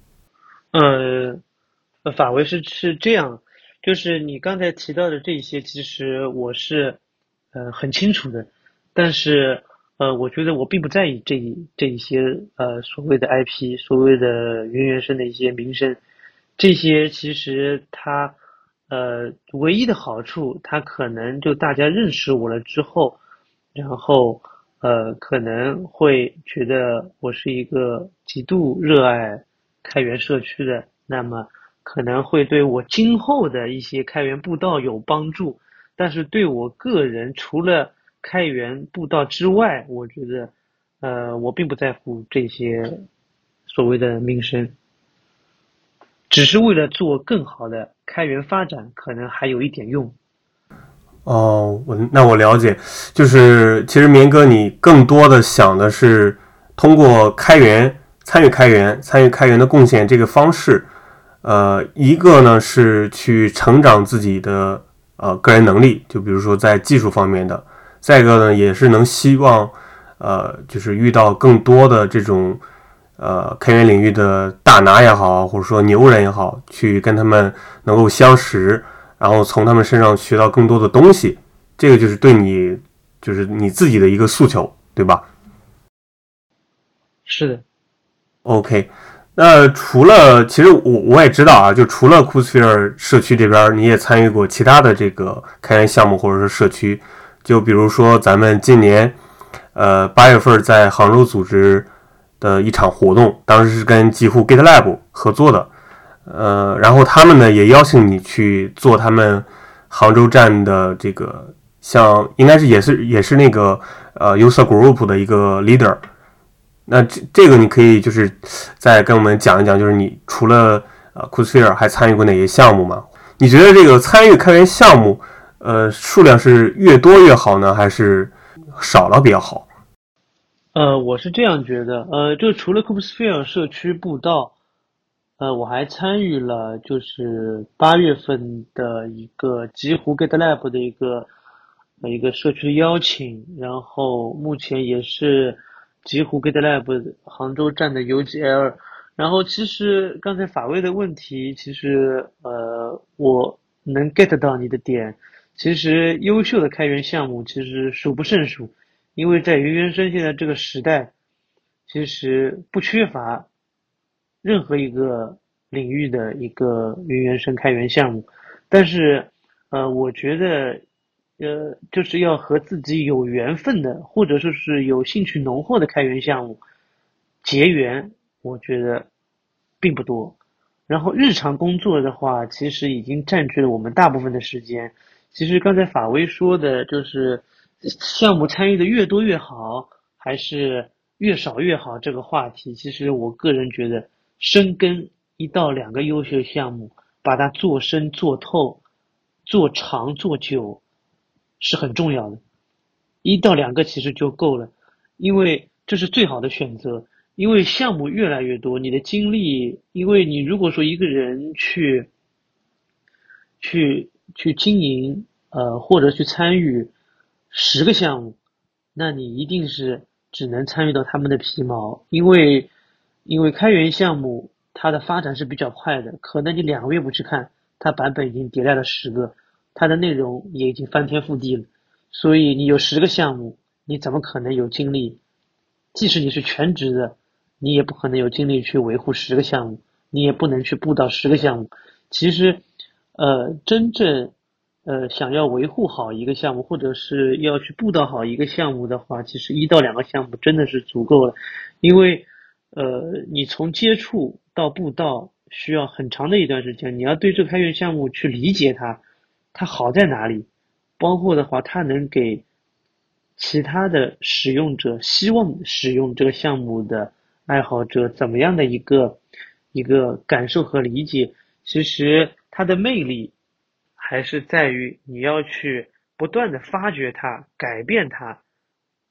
呃，法维是是这样。就是你刚才提到的这些，其实我是，呃，很清楚的，但是，呃，我觉得我并不在意这一这一些，呃，所谓的 IP，所谓的云原生的一些名声，这些其实它，呃，唯一的好处，它可能就大家认识我了之后，然后，呃，可能会觉得我是一个极度热爱开源社区的，那么。可能会对我今后的一些开源步道有帮助，但是对我个人，除了开源步道之外，我觉得，呃，我并不在乎这些所谓的名声，只是为了做更好的开源发展，可能还有一点用。哦，我那我了解，就是其实明哥，你更多的想的是通过开源参与开源、参与开源的贡献这个方式。呃，一个呢是去成长自己的呃个人能力，就比如说在技术方面的；再一个呢，也是能希望呃，就是遇到更多的这种呃开源领域的大拿也好，或者说牛人也好，去跟他们能够相识，然后从他们身上学到更多的东西。这个就是对你，就是你自己的一个诉求，对吧？是的。OK。那除了，其实我我也知道啊，就除了 h e r e 社区这边，你也参与过其他的这个开源项目或者是社区，就比如说咱们今年，呃八月份在杭州组织的一场活动，当时是跟极乎 GitLab 合作的，呃，然后他们呢也邀请你去做他们杭州站的这个，像应该是也是也是那个呃 User Group 的一个 leader。那这这个你可以就是再跟我们讲一讲，就是你除了呃 c o s p h e r e 还参与过哪些项目吗？你觉得这个参与开源项目，呃，数量是越多越好呢，还是少了比较好？呃，我是这样觉得，呃，就除了 c o s p h e r e 社区步道，呃，我还参与了就是八月份的一个极狐 GitLab 的一个一个社区的邀请，然后目前也是。极狐 GitLab 杭州站的 UGL，然后其实刚才法位的问题，其实呃我能 get 到你的点。其实优秀的开源项目其实数不胜数，因为在云原生现在这个时代，其实不缺乏任何一个领域的一个云原生开源项目，但是呃我觉得。呃，就是要和自己有缘分的，或者说是有兴趣浓厚的开源项目结缘，我觉得并不多。然后日常工作的话，其实已经占据了我们大部分的时间。其实刚才法威说的，就是项目参与的越多越好，还是越少越好这个话题，其实我个人觉得，深耕一到两个优秀项目，把它做深做透、做长做久。是很重要的，一到两个其实就够了，因为这是最好的选择。因为项目越来越多，你的精力，因为你如果说一个人去，去去经营，呃，或者去参与十个项目，那你一定是只能参与到他们的皮毛，因为因为开源项目它的发展是比较快的，可能你两个月不去看，它版本已经迭代了十个，它的内容也已经翻天覆地了，所以你有十个项目，你怎么可能有精力？即使你是全职的，你也不可能有精力去维护十个项目，你也不能去布到十个项目。其实，呃，真正呃想要维护好一个项目，或者是要去布到好一个项目的话，其实一到两个项目真的是足够了，因为呃你从接触到布道需要很长的一段时间，你要对这个开源项目去理解它，它好在哪里，包括的话它能给。其他的使用者希望使用这个项目的爱好者怎么样的一个一个感受和理解？其实它的魅力还是在于你要去不断的发掘它、改变它，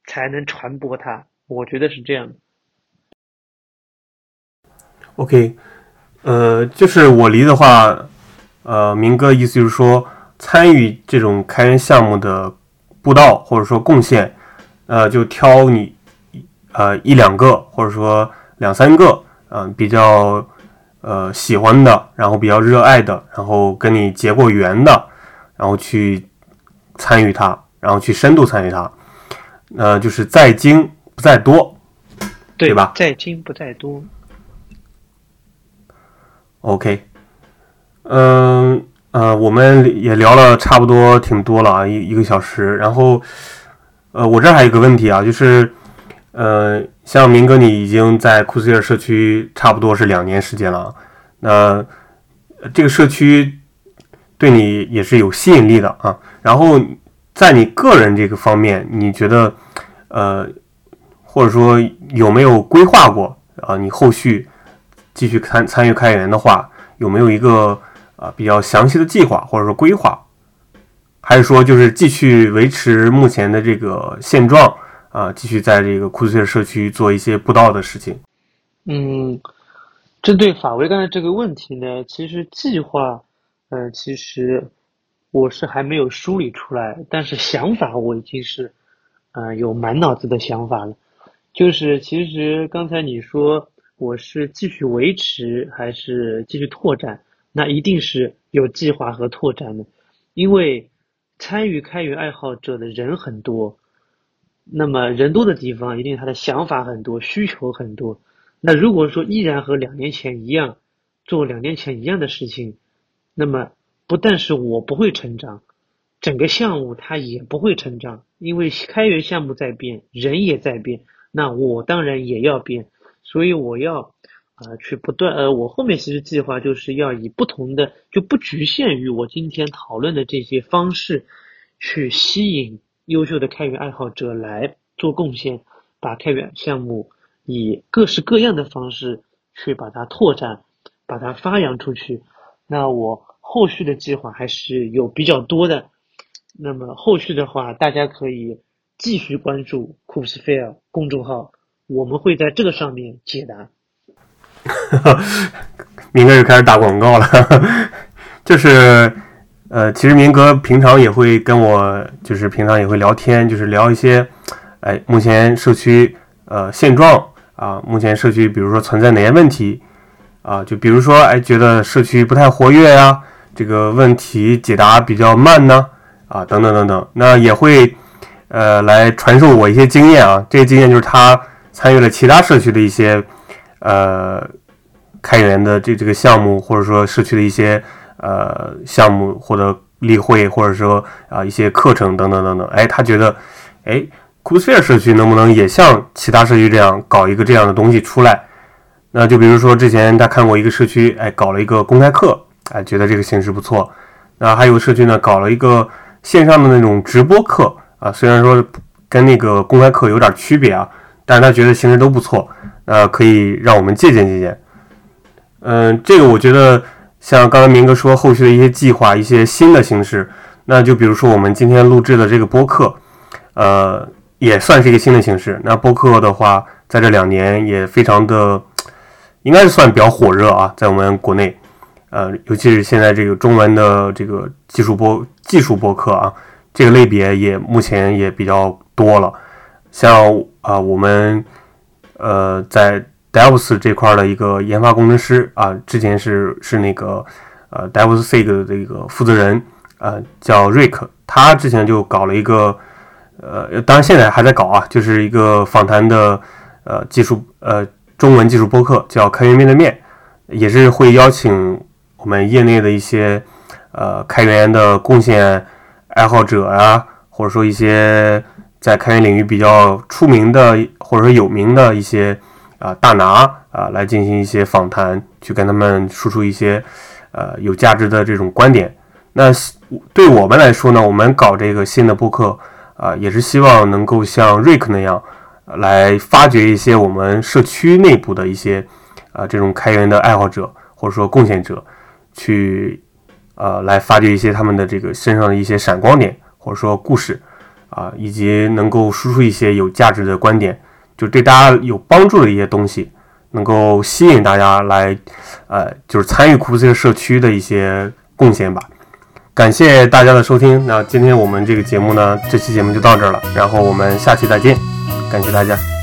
才能传播它。我觉得是这样的。OK，呃，就是我离的话，呃，明哥意思就是说，参与这种开源项目的。步道或者说贡献，呃，就挑你，呃一两个或者说两三个，嗯，比较呃喜欢的，然后比较热爱的，然后跟你结过缘的，然后去参与它，然后去深度参与它，呃，就是在精不在多，对吧？在精不在多。OK，嗯。呃，我们也聊了差不多挺多了啊，一一个小时。然后，呃，我这还有个问题啊，就是，呃，像明哥，你已经在库斯尔社区差不多是两年时间了，那这个社区对你也是有吸引力的啊。然后，在你个人这个方面，你觉得，呃，或者说有没有规划过啊？你后续继续参参与开源的话，有没有一个？啊，比较详细的计划或者说规划，还是说就是继续维持目前的这个现状啊，继续在这个库斯尔社区做一些布道的事情。嗯，针对法维刚才这个问题呢，其实计划，呃，其实我是还没有梳理出来，但是想法我已经是，呃，有满脑子的想法了。就是其实刚才你说我是继续维持还是继续拓展？那一定是有计划和拓展的，因为参与开源爱好者的人很多，那么人多的地方，一定他的想法很多，需求很多。那如果说依然和两年前一样，做两年前一样的事情，那么不但是我不会成长，整个项目它也不会成长，因为开源项目在变，人也在变，那我当然也要变，所以我要。啊，去不断呃，我后面其实计划就是要以不同的，就不局限于我今天讨论的这些方式，去吸引优秀的开源爱好者来做贡献，把开源项目以各式各样的方式去把它拓展，把它发扬出去。那我后续的计划还是有比较多的，那么后续的话，大家可以继续关注 c o o s f a i r 公众号，我们会在这个上面解答。[laughs] 明哥又开始打广告了，就是呃，其实明哥平常也会跟我，就是平常也会聊天，就是聊一些，哎，目前社区呃现状啊，目前社区比如说存在哪些问题啊，就比如说哎，觉得社区不太活跃呀，这个问题解答比较慢呢，啊，等等等等，那也会呃来传授我一些经验啊，这些经验就是他参与了其他社区的一些。呃，开源的这这个项目，或者说社区的一些呃项目，或者例会，或者说啊一些课程等等等等，哎，他觉得，哎，库斯菲尔社区能不能也像其他社区这样搞一个这样的东西出来？那就比如说之前他看过一个社区，哎，搞了一个公开课，哎，觉得这个形式不错。那还有社区呢，搞了一个线上的那种直播课啊，虽然说跟那个公开课有点区别啊，但是他觉得形式都不错。呃，可以让我们借鉴借鉴。嗯，这个我觉得像刚才明哥说，后续的一些计划，一些新的形式，那就比如说我们今天录制的这个播客，呃，也算是一个新的形式。那播客的话，在这两年也非常的，应该是算比较火热啊，在我们国内，呃，尤其是现在这个中文的这个技术播技术播客啊，这个类别也目前也比较多了。像啊我们呃在 Devs 这块的一个研发工程师啊，之前是是那个呃 DevSig 的这个负责人啊，叫 Rick，他之前就搞了一个呃，当然现在还在搞啊，就是一个访谈的呃技术呃中文技术播客，叫开源面对面，也是会邀请我们业内的一些呃开源的贡献爱好者啊，或者说一些在开源领域比较出名的或者说有名的一些啊大拿啊来进行一些访谈，去跟他们输出一些呃有价值的这种观点。那对我们来说呢，我们搞这个新的播客啊，也是希望能够像瑞克那样来发掘一些我们社区内部的一些啊这种开源的爱好者或者说贡献者，去呃来发掘一些他们的这个身上的一些闪光点或者说故事啊，以及能够输出一些有价值的观点，就对大家有帮助的一些东西，能够吸引大家来呃就是参与库斯社区的一些贡献吧。感谢大家的收听，那今天我们这个节目呢，这期节目就到这儿了，然后我们下期再见，感谢大家。